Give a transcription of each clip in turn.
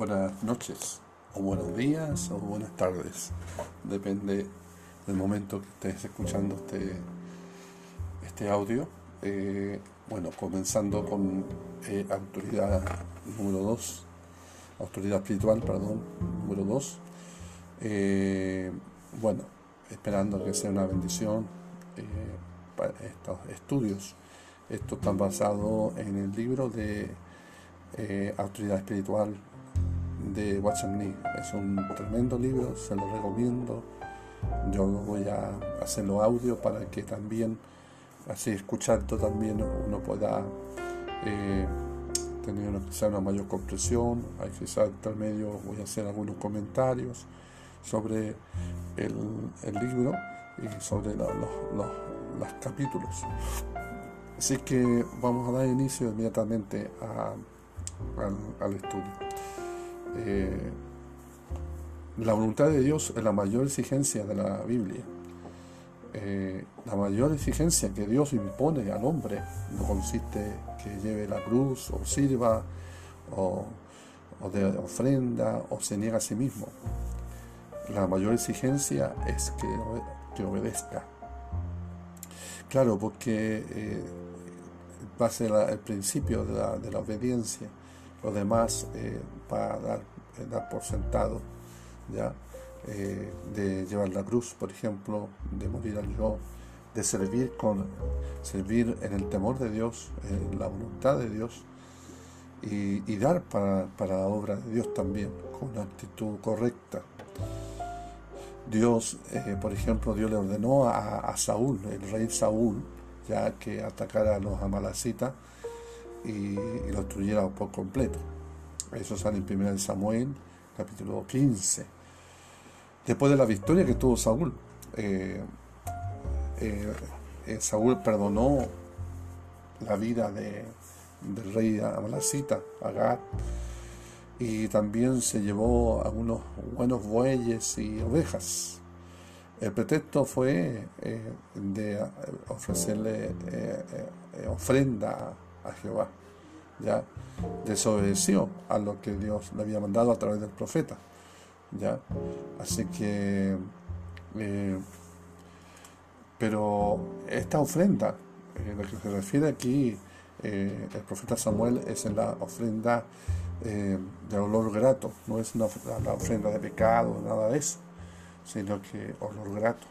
buenas noches, o buenos días, o buenas tardes. Depende del momento que estés escuchando este, este audio. Eh, bueno, comenzando con eh, autoridad número 2, autoridad espiritual, perdón, número 2. Eh, bueno, esperando que sea una bendición para estos estudios. Esto está basado en el libro de Autoridad Espiritual de Watson Nee. Es un tremendo libro, se lo recomiendo. Yo voy a hacerlo audio para que también, así escuchando también uno pueda eh, tener una, mayor comprensión. Hay quizás intermedio voy a hacer algunos comentarios sobre el, libro y sobre los, capítulos. Así que vamos a dar inicio inmediatamente al estudio. Eh, la voluntad de Dios es la mayor exigencia de la Biblia. Eh, la mayor exigencia que Dios impone al hombre no consiste que lleve la cruz o sirva o, de ofrenda o se niega a sí mismo. La mayor exigencia es que, obedezca. Claro, porque eh, el principio de la obediencia lo demás eh, para dar, eh, dar, por sentado, ¿ya? Eh, de llevar la cruz, por ejemplo, de morir al yo, de servir con servir en el temor de Dios, en la voluntad de Dios y, dar para, la obra de Dios también, con una actitud correcta. Dios, por ejemplo, Dios le ordenó a, Saúl, el rey Saúl, ya que atacara a los amalacitas, y, lo destruyera por completo. Eso sale en 1 Samuel, capítulo 15. Después de la victoria que tuvo Saúl, eh, eh, eh, Saúl perdonó la vida de, del rey Amalacita, Agar, y también se llevó algunos buenos bueyes y ovejas. El pretexto fue de ofrecerle ofrenda a Jehová. Ya desobedeció a lo que Dios le había mandado a través del profeta. Ya, así que, eh, pero esta ofrenda, eh, lo que se refiere aquí eh, el profeta Samuel es en la ofrenda de olor grato, no es una, la ofrenda de pecado, nada de eso, sino que olor grato.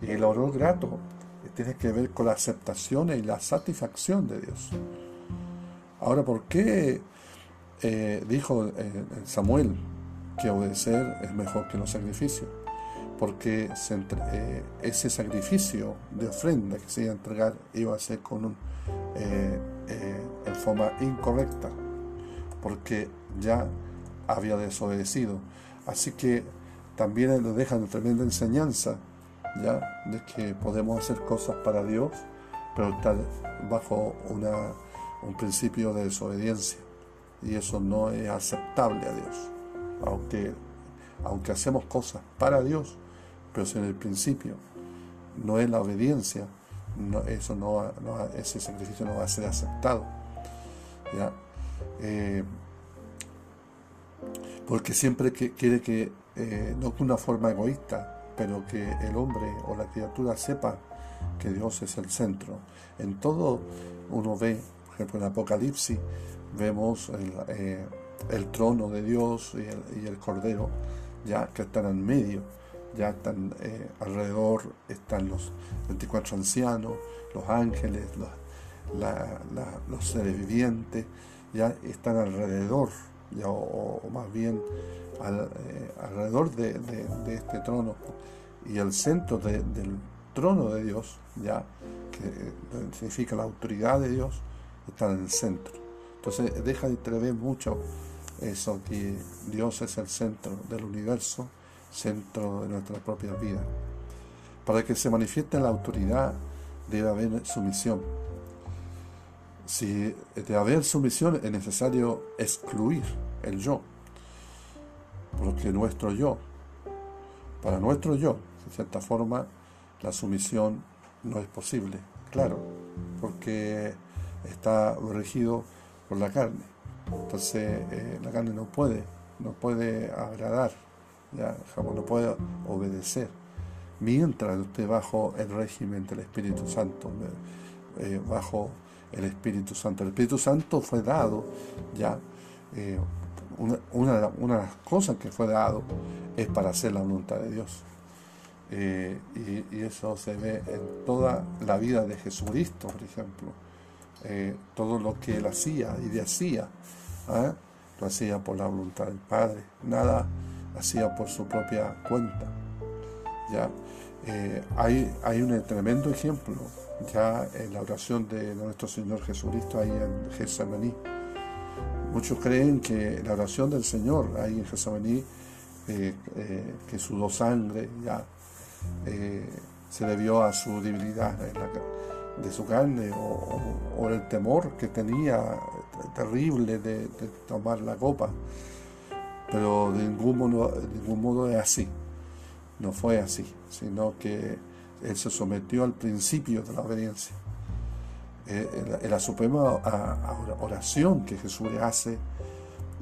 Y el olor grato tiene que ver con la aceptación y la satisfacción de Dios. Ahora, ¿por qué eh, dijo eh, Samuel que obedecer es mejor que los sacrificios? Porque eh, ese sacrificio de ofrenda que se iba a entregar iba a ser con en forma incorrecta, porque ya había desobedecido. Así que también le dejan tremenda enseñanza ¿ya? de que podemos hacer cosas para Dios, pero estar bajo una, un principio de desobediencia. Y eso no es aceptable a Dios. Aunque, aunque hacemos cosas para Dios, pero si en el principio no es la obediencia, eso no, ese sacrificio no va a ser aceptado. ¿ya? Eh, porque siempre quiere que, eh, no de una forma egoísta, pero que el hombre o la criatura sepa que Dios es el centro. En todo uno ve, por ejemplo en Apocalipsis, vemos el, eh, trono de Dios y el, Cordero, ya que están en medio, ya están eh, alrededor, están los 24 ancianos, los ángeles, los, seres vivientes, ya están alrededor, o, más bien eh, alrededor de, este trono y el centro del trono de Dios, ya que eh, significa la autoridad de Dios, está en el centro. Entonces deja de entrever mucho eso, que Dios es el centro del universo, centro de nuestra propia vida. Para que se manifieste la autoridad debe haber sumisión. Si de haber sumisión es necesario excluir el yo, porque nuestro yo, para nuestro yo, de cierta forma, la sumisión no es posible, claro, porque está regido por la carne. Entonces eh, la carne no puede, no puede agradar, ya, no puede obedecer. Mientras esté bajo el régimen del Espíritu Santo, eh, bajo el Espíritu Santo. El Espíritu Santo fue dado ya. Eh, una, de las cosas que fue dado es para hacer la voluntad de Dios. y, y, eso se ve en toda la vida de Jesucristo, por ejemplo. todo lo que él hacía y decía ¿eh? lo hacía por la voluntad del Padre, nada hacía por su propia cuenta. ¿Ya? Eh, hay, hay un tremendo ejemplo ya en la oración de nuestro Señor Jesucristo ahí en Getsemaní. Muchos creen que la oración del Señor ahí en Getsemaní, eh, que sudó sangre, ya se debió a su debilidad de su carne o, el temor que tenía terrible de, tomar la copa. Pero de ningún, modo, de ningún modo es así. No fue así, sino que él se sometió al principio de la obediencia. Eh, en, la, suprema oración que Jesús le hace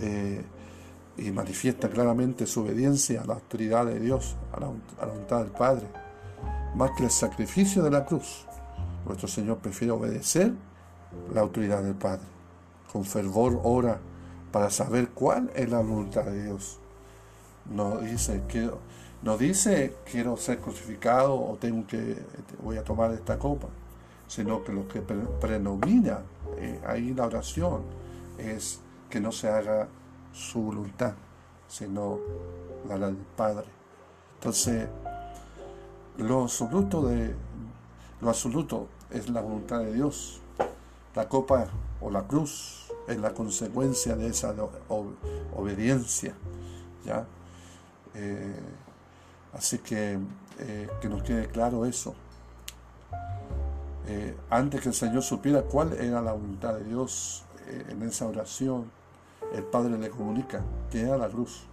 eh, y manifiesta claramente su obediencia a la autoridad de Dios, a la, voluntad del Padre, más que el sacrificio de la cruz. Nuestro Señor prefiere obedecer la autoridad del Padre con fervor ora para saber cuál es la voluntad de Dios. No dice, quiero, no dice quiero ser crucificado o tengo que voy a tomar esta copa, sino que lo que predomina eh, ahí la oración es que no se haga su voluntad, sino la del Padre. Entonces, lo absoluto de lo absoluto es la voluntad de Dios. La copa o la cruz es la consecuencia de esa obediencia. ¿ya? Eh, así que eh, que nos quede claro eso. Eh, antes que el Señor supiera cuál era la voluntad de Dios en esa oración, el Padre le comunica que era la cruz.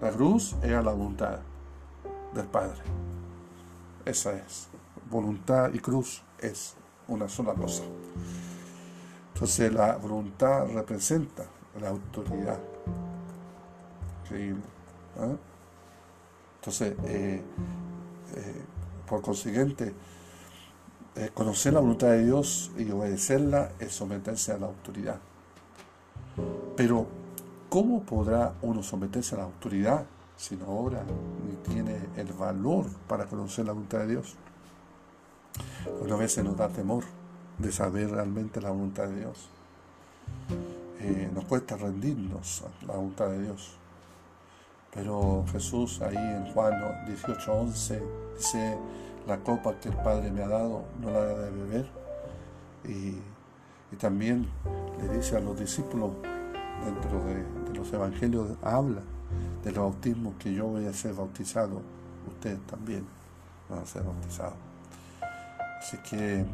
La cruz era la voluntad del Padre. Esa es. Voluntad y cruz es una sola cosa. Entonces la voluntad representa la autoridad. Increíble. ¿ah? Entonces, eh, eh, por consiguiente, eh, conocer la voluntad de Dios y obedecerla es someterse a la autoridad. Pero, ¿cómo podrá uno someterse a la autoridad si no obra ni tiene el valor para conocer la voluntad de Dios? Una vez se nos da temor de saber realmente la voluntad de Dios. Nos cuesta rendirnos a la voluntad de Dios. Pero Jesús ahí en Juan 18:11 dice, la copa que el Padre me ha dado no la de beber. Y, también le dice a los discípulos dentro de, los evangelios, habla de los bautismos que yo voy a ser bautizado, ustedes también van a ser bautizados. Así que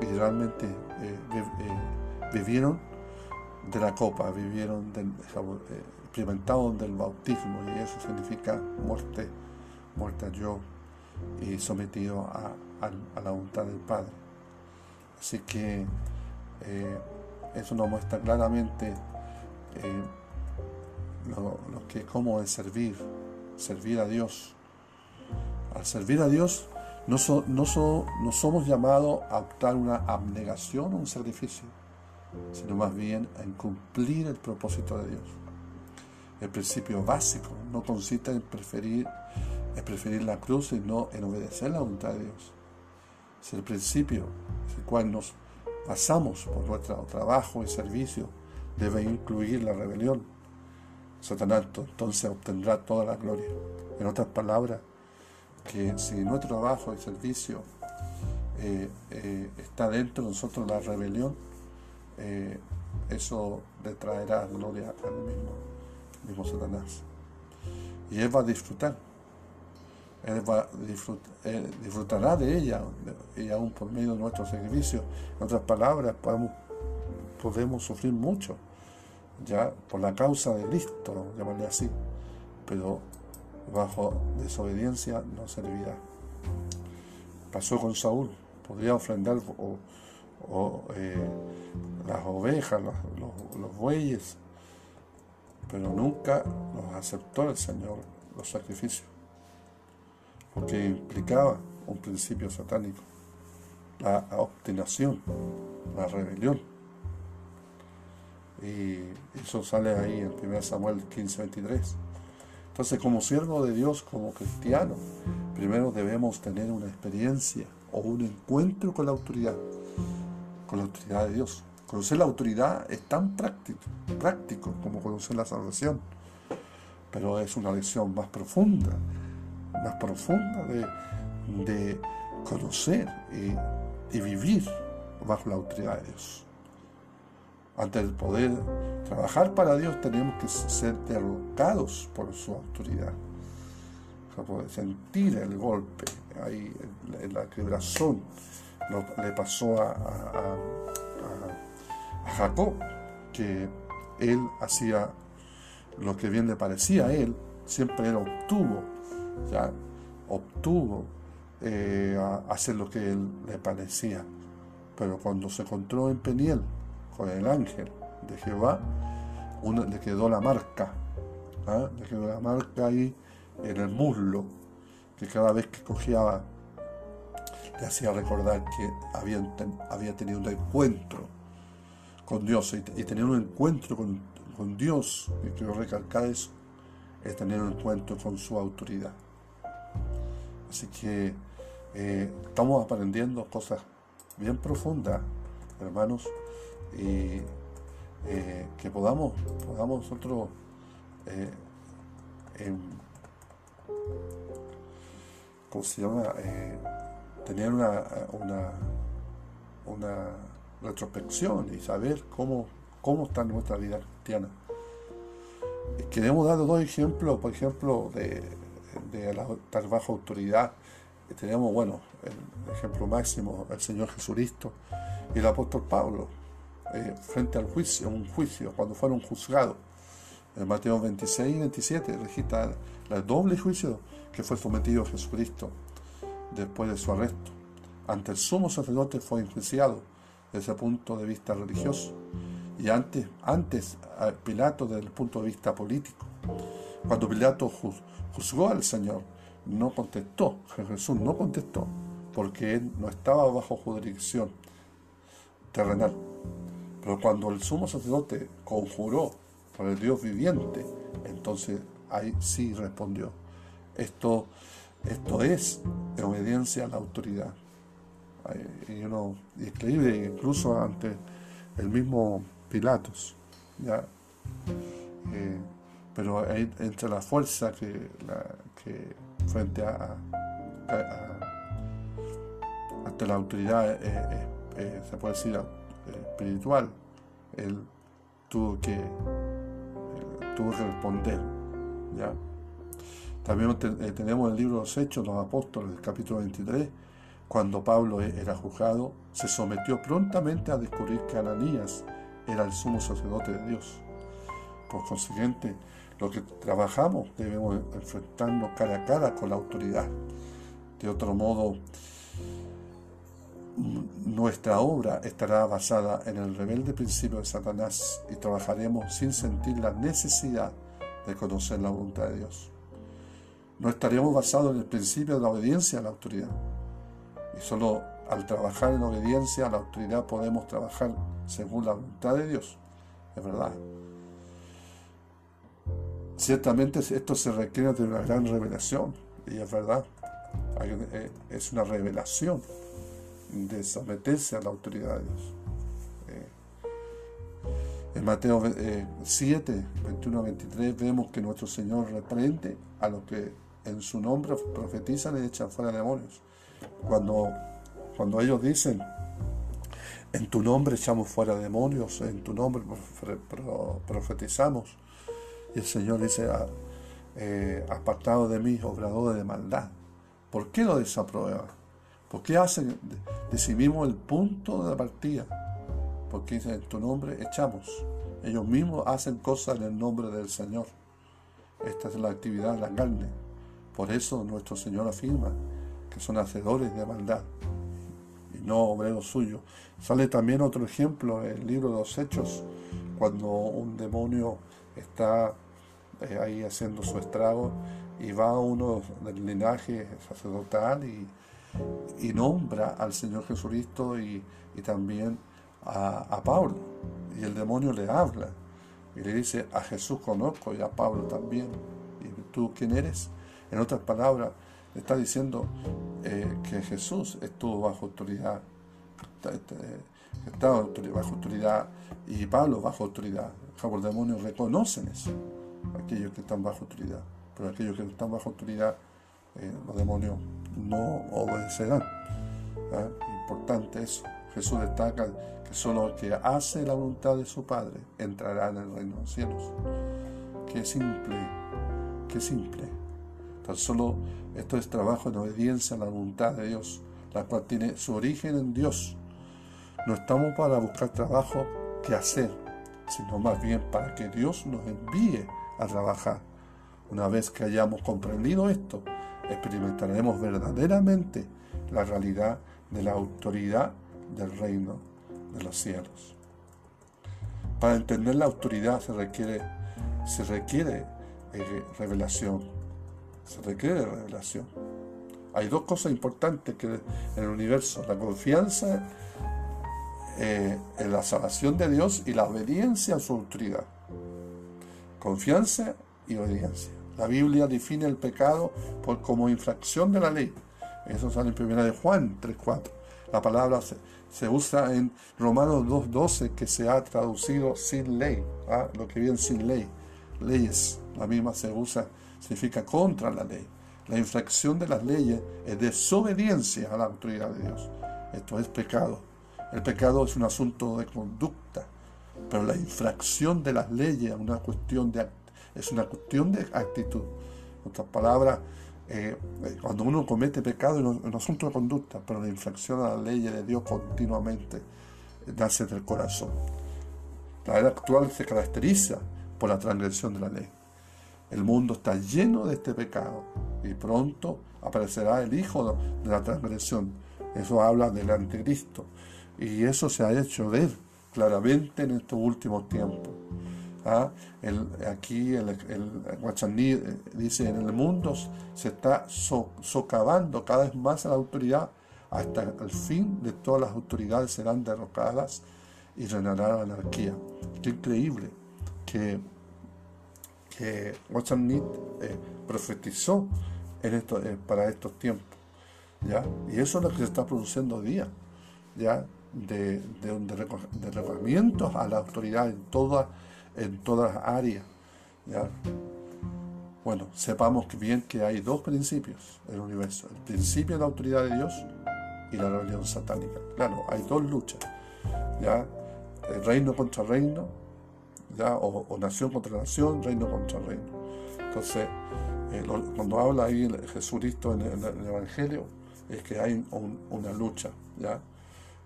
realmente eh, eh, vivieron de la copa, vivieron del, eh, experimentaron del bautismo y eso significa muerte, muerte a yo y sometido a, la voluntad del Padre. Así que eso nos muestra claramente lo, lo, que cómo es servir, servir a Dios. Al servir a Dios no, no, somos llamados a optar una abnegación o un sacrificio, sino más bien a cumplir el propósito de Dios. El principio básico no consiste en preferir, en preferir la cruz, sino en obedecer la voluntad de Dios. Es el principio el cual nos basamos por nuestro trabajo y servicio debe incluir la rebelión. Satanás entonces obtendrá toda la gloria. En otras palabras, que si nuestro trabajo y servicio eh, eh, está dentro de nosotros la rebelión, eh, eso le traerá gloria al mismo, mismo Satanás. Y él va a disfrutar. Él, va disfrutará de ella y aún por medio de nuestro sacrificio. En otras palabras, podemos, podemos sufrir mucho ya por la causa de Cristo, llamarle así. Pero bajo desobediencia no servirá. Pasó con Saúl, podría ofrendar o, eh, las ovejas, los, bueyes, pero nunca los aceptó el Señor los sacrificios, porque implicaba un principio satánico, la obstinación, la rebelión. Y eso sale ahí en 1 Samuel 15, 23. Entonces, como siervo de Dios, como cristiano, primero debemos tener una experiencia o un encuentro con la autoridad, con la autoridad de Dios. Conocer la autoridad es tan práctico, práctico como conocer la salvación, pero es una lección más profunda, más profunda de, conocer y, vivir bajo la autoridad de Dios. Antes de poder trabajar para Dios tenemos que ser derrocados por su autoridad. Para poder sentir el golpe ahí en la quebrazón. le pasó a, Jacob, que él hacía lo que bien le parecía a él, siempre él obtuvo, ya obtuvo eh, hacer lo que él le parecía. Pero cuando se encontró en Peniel con el ángel de Jehová, le quedó la marca, ¿ah? le quedó la marca ahí en el muslo, que cada vez que cogía le hacía recordar que había tenido un encuentro con Dios y, tener un encuentro con, Dios, y quiero recalcar eso, es tener un encuentro con su autoridad. Así que eh, estamos aprendiendo cosas bien profundas, hermanos, y eh, que podamos, podamos nosotros eh, tener una, una, una retrospección y saber cómo, cómo está nuestra vida cristiana. Queremos dar dos ejemplos, por ejemplo, de, de la estar bajo autoridad. Tenemos, bueno, el ejemplo máximo, el Señor Jesucristo y el apóstol Pablo, eh, frente al juicio, un juicio, cuando fueron juzgados. En Mateo 26 y 27 registra el doble juicio que fue sometido Jesucristo después de su arresto. Ante el sumo sacerdote fue enjuiciado desde el punto de vista religioso y antes, antes Pilato desde el punto de vista político. Cuando Pilato juzgó al Señor, no contestó, Jesús no contestó, porque él no estaba bajo jurisdicción terrenal. Pero cuando el sumo sacerdote conjuró por el Dios viviente, entonces ahí sí respondió. Esto, esto es obediencia a la autoridad y uno incluso ante el mismo Pilatos ya. Eh, pero entre la fuerza que, frente a, ante la autoridad eh, eh, se puede decir espiritual él tuvo que tuvo responder ya. También tenemos el libro de los Hechos, los Apóstoles, capítulo 23, cuando Pablo e-, era juzgado, se sometió prontamente a descubrir que Ananías era el sumo sacerdote de Dios. Por consiguiente, lo que trabajamos debemos enfrentarnos cara a cara con la autoridad. De otro modo, nuestra obra estará basada en el rebelde principio de Satanás y trabajaremos sin sentir la necesidad de conocer la voluntad de Dios. No estaremos basados en el principio de la obediencia a la autoridad y solo al trabajar en obediencia a la autoridad podemos trabajar según la voluntad de Dios. Es verdad. Ciertamente esto se requiere de una gran revelación. Y es verdad. Eh, es una revelación de someterse a la autoridad de Dios. Eh, en Mateo 7, 21 23 vemos que nuestro Señor reprende a los que en su nombre profetizan y echan fuera demonios. Cuando, cuando ellos dicen, en tu nombre echamos fuera demonios, en tu nombre profetizamos, y el Señor dice, ah, eh, apartado de mí, obrador de maldad. ¿Por qué lo desaprueba? ¿Por qué hacen, decidimos el punto de la partida? Porque dicen, en tu nombre echamos. Ellos mismos hacen cosas en el nombre del Señor. Esta es la actividad de la carne. Por eso nuestro Señor afirma, que son hacedores de maldad y no obreros suyos. Sale también otro ejemplo en el libro de los Hechos, cuando un demonio está eh, ahí haciendo su estrago y va uno del linaje sacerdotal y, y nombra al Señor Jesucristo y, y también a, a, Pablo. Y el demonio le habla y le dice, a Jesús conozco y a Pablo también. ¿Y tú quién eres? En otras palabras, está diciendo eh, que Jesús estuvo bajo autoridad, estaba bajo autoridad y Pablo bajo autoridad. Los demonios reconocen eso, aquellos que están bajo autoridad, pero aquellos que están bajo autoridad, eh, los demonios no obedecerán. Importante eso. Jesús destaca que solo el que hace la voluntad de su Padre entrará en el reino de los cielos. Qué simple, qué simple. Solo esto es trabajo en obediencia a la voluntad de Dios, la cual tiene su origen en Dios. No estamos para buscar trabajo que hacer, sino más bien para que Dios nos envíe a trabajar. Una vez que hayamos comprendido esto, experimentaremos verdaderamente la realidad de la autoridad del reino de los cielos. Para entender la autoridad se requiere, se requiere eh, revelación. Se requiere revelación. Hay dos cosas importantes que en el universo, la confianza eh, en la salvación de Dios y la obediencia a su autoridad. Confianza y obediencia. La Biblia define el pecado por, como infracción de la ley. Eso sale en 1 de Juan 3.4. La palabra se, usa en Romanos 2.12 que se ha traducido sin ley. ¿ah? Lo que viene sin ley. Leyes. La misma se usa, significa contra la ley. La infracción de las leyes es desobediencia a la autoridad de Dios. Esto es pecado. El pecado es un asunto de conducta, pero la infracción de las leyes es una cuestión de, actitud. En otras palabras, eh, cuando uno comete pecado es un, asunto de conducta, pero la infracción a la ley de Dios continuamente nace del corazón. La era actual se caracteriza por la transgresión de la ley. El mundo está lleno de este pecado y pronto aparecerá el hijo de la transgresión. Eso habla del anticristo. Y eso se ha hecho ver claramente en estos últimos tiempos. ¿ah? aquí el, el eh, dice, en el mundo se está socavando cada vez más la autoridad hasta el fin de todas las autoridades serán derrocadas y reinará la anarquía. Qué increíble que, que eh, profetizó en esto, eh, para estos tiempos. ¿ya? Y eso es lo que se está produciendo hoy día. ¿ya? De, de, de, a la autoridad en todas en todas las áreas. ¿ya? Bueno, sepamos bien que hay dos principios en el universo, el principio de la autoridad de Dios y la rebelión satánica. Claro, hay dos luchas, ¿ya? El reino contra reino, ¿ya? O, nación contra nación, reino contra reino. Entonces, eh, cuando habla ahí Jesucristo en el, Evangelio, es que hay una lucha, ¿ya?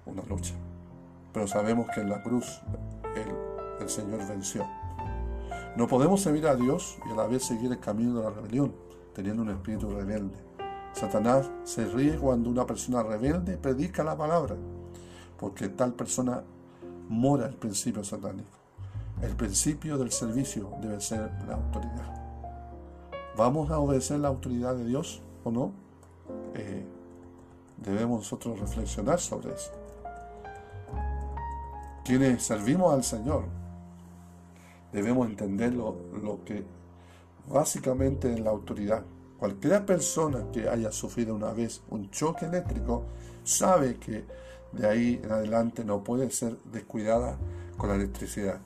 Una lucha. Pero sabemos que en la cruz el el Señor venció. No podemos servir a Dios y a la vez seguir el camino de la rebelión, teniendo un espíritu rebelde. Satanás se ríe cuando una persona rebelde predica la palabra, porque tal persona mora el principio satánico. El principio del servicio debe ser la autoridad. ¿Vamos a obedecer la autoridad de Dios o no? Eh, debemos nosotros reflexionar sobre eso. Quienes servimos al Señor, debemos entender lo, que básicamente es la autoridad. Cualquier persona que haya sufrido una vez un choque eléctrico sabe que de ahí en adelante no puede ser descuidada con la electricidad.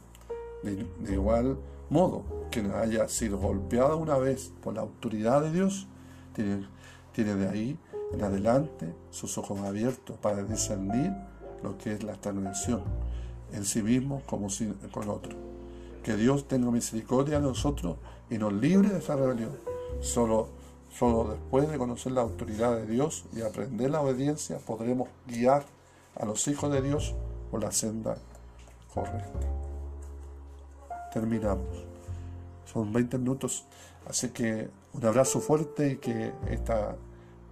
De, igual modo, quien haya sido golpeada una vez por la autoridad de Dios, tiene, tiene de ahí en adelante sus ojos abiertos para discernir lo que es la transgresión en sí mismo como con otro. Que Dios tenga misericordia de nosotros y nos libre de esa rebelión. Solo, solo después de conocer la autoridad de Dios y aprender la obediencia podremos guiar a los hijos de Dios por la senda correcta. Terminamos. Son 20 minutos, así que un abrazo fuerte y que esta,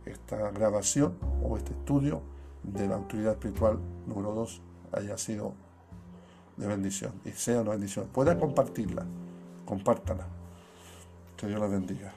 esta grabación o este estudio de la autoridad espiritual número 2 haya sido de bendición y sea una bendición. Pueda compartirla compártala. Que Dios la bendiga.